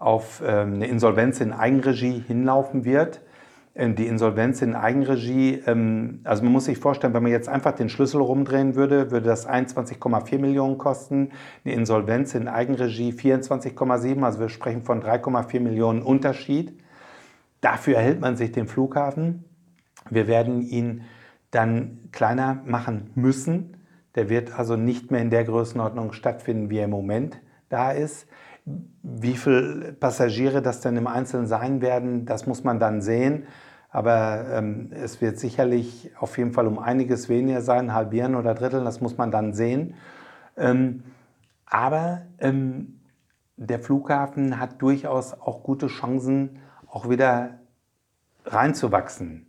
auf ähm, eine Insolvenz in Eigenregie hinlaufen wird. Ähm, die Insolvenz in Eigenregie, ähm, also man muss sich vorstellen, wenn man jetzt einfach den Schlüssel rumdrehen würde, würde das 21,4 Millionen kosten. Die Insolvenz in Eigenregie 24,7, also wir sprechen von 3,4 Millionen Unterschied. Dafür erhält man sich den Flughafen. Wir werden ihn dann kleiner machen müssen. Der wird also nicht mehr in der Größenordnung stattfinden, wie er im Moment da ist. Wie viele Passagiere das dann im Einzelnen sein werden, das muss man dann sehen. Aber ähm, es wird sicherlich auf jeden Fall um einiges weniger sein, halbieren oder dritteln, das muss man dann sehen. Ähm, aber ähm, der Flughafen hat durchaus auch gute Chancen, auch wieder reinzuwachsen.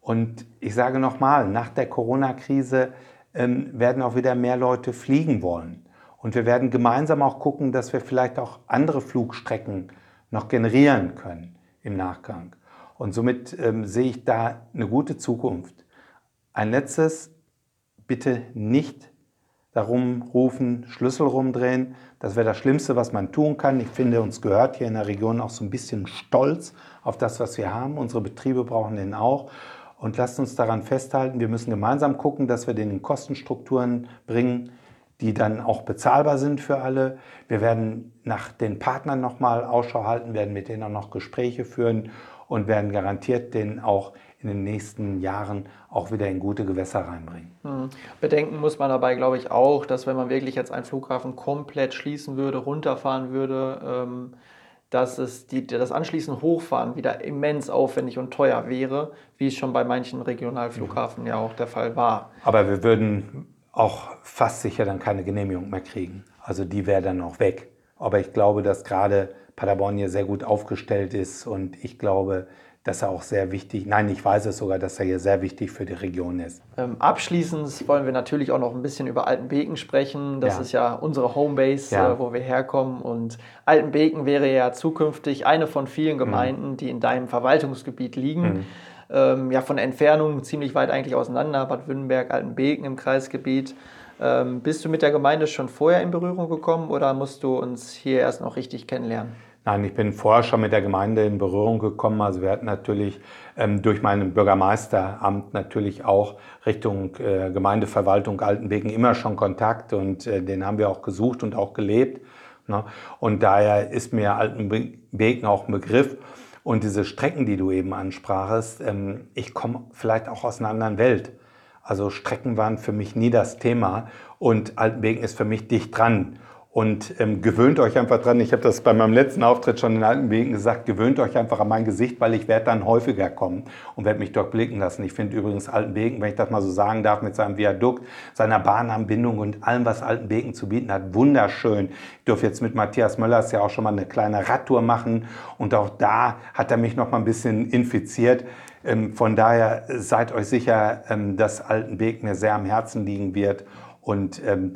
Und ich sage nochmal, nach der Corona-Krise ähm, werden auch wieder mehr Leute fliegen wollen. Und wir werden gemeinsam auch gucken, dass wir vielleicht auch andere Flugstrecken noch generieren können im Nachgang. Und somit ähm, sehe ich da eine gute Zukunft. Ein letztes, bitte nicht darum rufen, Schlüssel rumdrehen. Das wäre das Schlimmste, was man tun kann. Ich finde, uns gehört hier in der Region auch so ein bisschen Stolz auf das, was wir haben. Unsere Betriebe brauchen den auch. Und lasst uns daran festhalten, wir müssen gemeinsam gucken, dass wir den in Kostenstrukturen bringen, die dann auch bezahlbar sind für alle. Wir werden nach den Partnern nochmal Ausschau halten, werden mit denen auch noch Gespräche führen und werden garantiert den auch in den nächsten Jahren auch wieder in gute Gewässer reinbringen. Hm. Bedenken muss man dabei, glaube ich, auch, dass wenn man wirklich jetzt einen Flughafen komplett schließen würde, runterfahren würde, ähm, dass es die, das anschließende Hochfahren wieder immens aufwendig und teuer wäre, wie es schon bei manchen Regionalflughafen mhm. ja auch der Fall war. Aber wir würden auch fast sicher dann keine Genehmigung mehr kriegen. Also die wäre dann auch weg. Aber ich glaube, dass gerade Paderborn hier sehr gut aufgestellt ist und ich glaube, dass er auch sehr wichtig, nein, ich weiß es sogar, dass er hier sehr wichtig für die Region ist. Ähm, abschließend wollen wir natürlich auch noch ein bisschen über Altenbeken sprechen. Das ja. ist ja unsere Homebase, ja. äh, wo wir herkommen. Und Altenbeken wäre ja zukünftig eine von vielen mhm. Gemeinden, mhm. die in deinem Verwaltungsgebiet liegen. Mhm ähm, ja von der Entfernung ziemlich weit eigentlich auseinander, Bad Württemberg, Altenbeken im Kreisgebiet. Ähm, bist du mit der Gemeinde schon vorher in Berührung gekommen oder musst du uns hier erst noch richtig kennenlernen? Nein, ich bin vorher schon mit der Gemeinde in Berührung gekommen. Also wir hatten natürlich ähm, durch mein Bürgermeisteramt natürlich auch Richtung äh, Gemeindeverwaltung Altenbeken immer schon Kontakt und äh, den haben wir auch gesucht und auch gelebt. Ne? Und daher ist mir Altenbeken auch ein Begriff. Und diese Strecken, die du eben ansprachest, ähm, ich komme vielleicht auch aus einer anderen Welt. Also Strecken waren für mich nie das Thema und Altenbeken ist für mich dicht dran. Und ähm, gewöhnt euch einfach dran. Ich habe das bei meinem letzten Auftritt schon in alten Wegen gesagt. Gewöhnt euch einfach an mein Gesicht, weil ich werde dann häufiger kommen und werde mich dort blicken lassen. Ich finde übrigens Altenbeken, wenn ich das mal so sagen darf, mit seinem Viadukt, seiner Bahnanbindung und allem, was Altenbeken zu bieten hat, wunderschön. Ich durfte jetzt mit Matthias Möllers ja auch schon mal eine kleine Radtour machen und auch da hat er mich noch mal ein bisschen infiziert. Ähm, von daher seid euch sicher, ähm, dass Altenbeken mir sehr am Herzen liegen wird und ähm,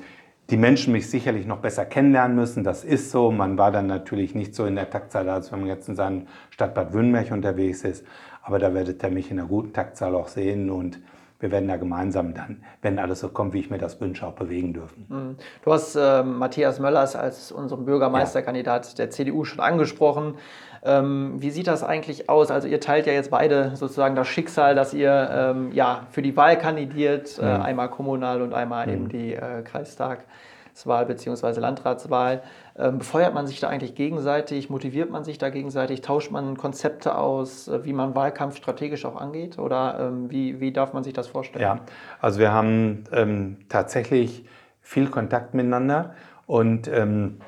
die Menschen mich sicherlich noch besser kennenlernen müssen. Das ist so. Man war dann natürlich nicht so in der Taktzahl, als wenn man jetzt in seinem Stadt Bad Wünnberg unterwegs ist. Aber da werdet ihr mich in einer guten Taktzahl auch sehen und wir werden da gemeinsam dann, wenn alles so kommt, wie ich mir das wünsche, auch bewegen dürfen. Mhm. Du hast äh, Matthias Möllers als unseren Bürgermeisterkandidat ja. der CDU schon angesprochen. Ähm, wie sieht das eigentlich aus? Also ihr teilt ja jetzt beide sozusagen das Schicksal, dass ihr ähm, ja, für die Wahl kandidiert, äh, mhm. einmal kommunal und einmal mhm. eben die äh, Kreistagswahl bzw. Landratswahl. Ähm, befeuert man sich da eigentlich gegenseitig? Motiviert man sich da gegenseitig? Tauscht man Konzepte aus, äh, wie man Wahlkampf strategisch auch angeht? Oder ähm, wie, wie darf man sich das vorstellen? Ja, also wir haben ähm, tatsächlich viel Kontakt miteinander und ähm,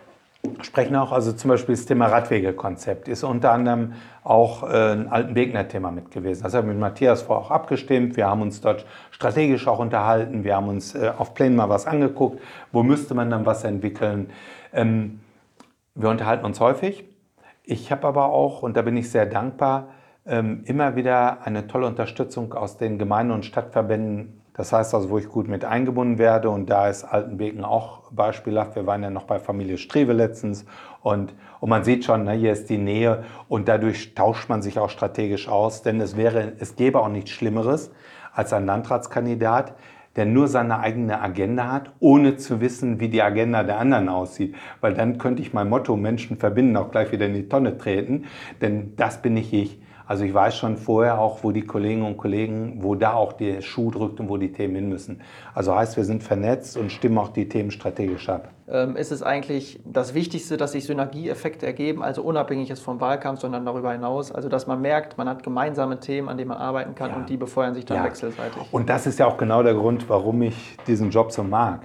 sprechen auch, also zum Beispiel das Thema Radwegekonzept ist unter anderem auch äh, ein Altenwegner-Thema mit gewesen. Das haben wir mit Matthias vorher auch abgestimmt. Wir haben uns dort strategisch auch unterhalten. Wir haben uns äh, auf Plänen mal was angeguckt. Wo müsste man dann was entwickeln? Ähm, wir unterhalten uns häufig. Ich habe aber auch, und da bin ich sehr dankbar, immer wieder eine tolle Unterstützung aus den Gemeinden und Stadtverbänden das heißt also, wo ich gut mit eingebunden werde und da ist Altenbeken auch beispielhaft. Wir waren ja noch bei Familie Strewe letztens und, und man sieht schon, ne, hier ist die Nähe und dadurch tauscht man sich auch strategisch aus, denn es wäre, es gäbe auch nichts Schlimmeres als ein Landratskandidat, der nur seine eigene Agenda hat, ohne zu wissen, wie die Agenda der anderen aussieht. Weil dann könnte ich mein Motto Menschen verbinden auch gleich wieder in die Tonne treten, denn das bin nicht ich. Also ich weiß schon vorher auch, wo die Kolleginnen und Kollegen, wo da auch der Schuh drückt und wo die Themen hin müssen. Also heißt, wir sind vernetzt und stimmen auch die Themen strategisch ab. Ähm, ist es eigentlich das Wichtigste, dass sich Synergieeffekte ergeben, also unabhängig ist vom Wahlkampf, sondern darüber hinaus. Also dass man merkt, man hat gemeinsame Themen, an denen man arbeiten kann ja. und die befeuern sich dann ja. wechselseitig. Und das ist ja auch genau der Grund, warum ich diesen Job so mag.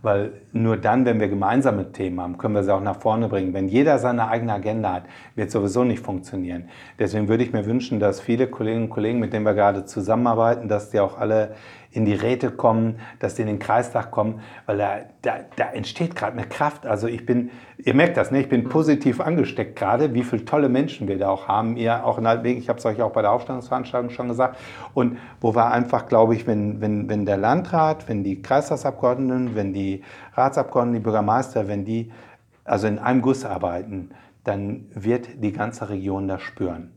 Weil nur dann, wenn wir gemeinsame Themen haben, können wir sie auch nach vorne bringen. Wenn jeder seine eigene Agenda hat, wird sowieso nicht funktionieren. Deswegen würde ich mir wünschen, dass viele Kolleginnen und Kollegen, mit denen wir gerade zusammenarbeiten, dass die auch alle in die Räte kommen, dass die in den Kreistag kommen, weil da, da, da entsteht gerade eine Kraft. Also ich bin, ihr merkt das, ne? ich bin mhm. positiv angesteckt gerade, wie viele tolle Menschen wir da auch haben. Ihr auch in Altwegen, ich habe es euch auch bei der Aufstellungsveranstaltung schon gesagt. Und wo wir einfach, glaube ich, wenn, wenn, wenn der Landrat, wenn die Kreistagsabgeordneten, wenn die Ratsabgeordneten, die Bürgermeister, wenn die also in einem Guss arbeiten, dann wird die ganze Region das spüren.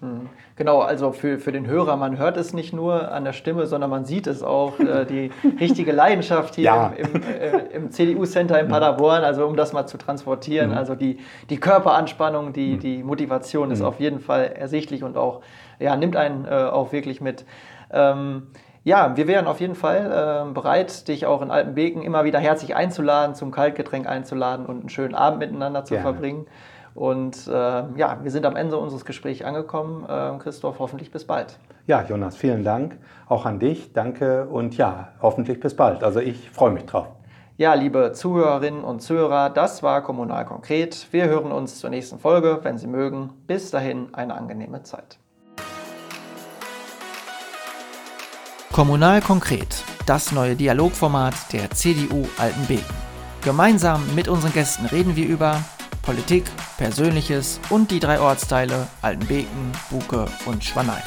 Mhm. Genau, also für, für den Hörer, man hört es nicht nur an der Stimme, sondern man sieht es auch, äh, die [laughs] richtige Leidenschaft hier ja. im, im, äh, im CDU-Center in mhm. Paderborn, also um das mal zu transportieren. Mhm. Also die, die Körperanspannung, die, mhm. die Motivation mhm. ist auf jeden Fall ersichtlich und auch, ja, nimmt einen äh, auch wirklich mit. Ähm, ja, wir wären auf jeden Fall äh, bereit, dich auch in Altenbeken immer wieder herzlich einzuladen, zum Kaltgetränk einzuladen und einen schönen Abend miteinander zu ja. verbringen. Und äh, ja, wir sind am Ende unseres Gesprächs angekommen. Äh, Christoph, hoffentlich bis bald. Ja, Jonas, vielen Dank. Auch an dich. Danke und ja, hoffentlich bis bald. Also ich freue mich drauf. Ja, liebe Zuhörerinnen und Zuhörer, das war Kommunal Konkret. Wir hören uns zur nächsten Folge, wenn Sie mögen. Bis dahin eine angenehme Zeit. Kommunal Konkret, das neue Dialogformat der CDU Altenbeken. Gemeinsam mit unseren Gästen reden wir über Politik, Persönliches und die drei Ortsteile Altenbeken, Buke und Schwanein.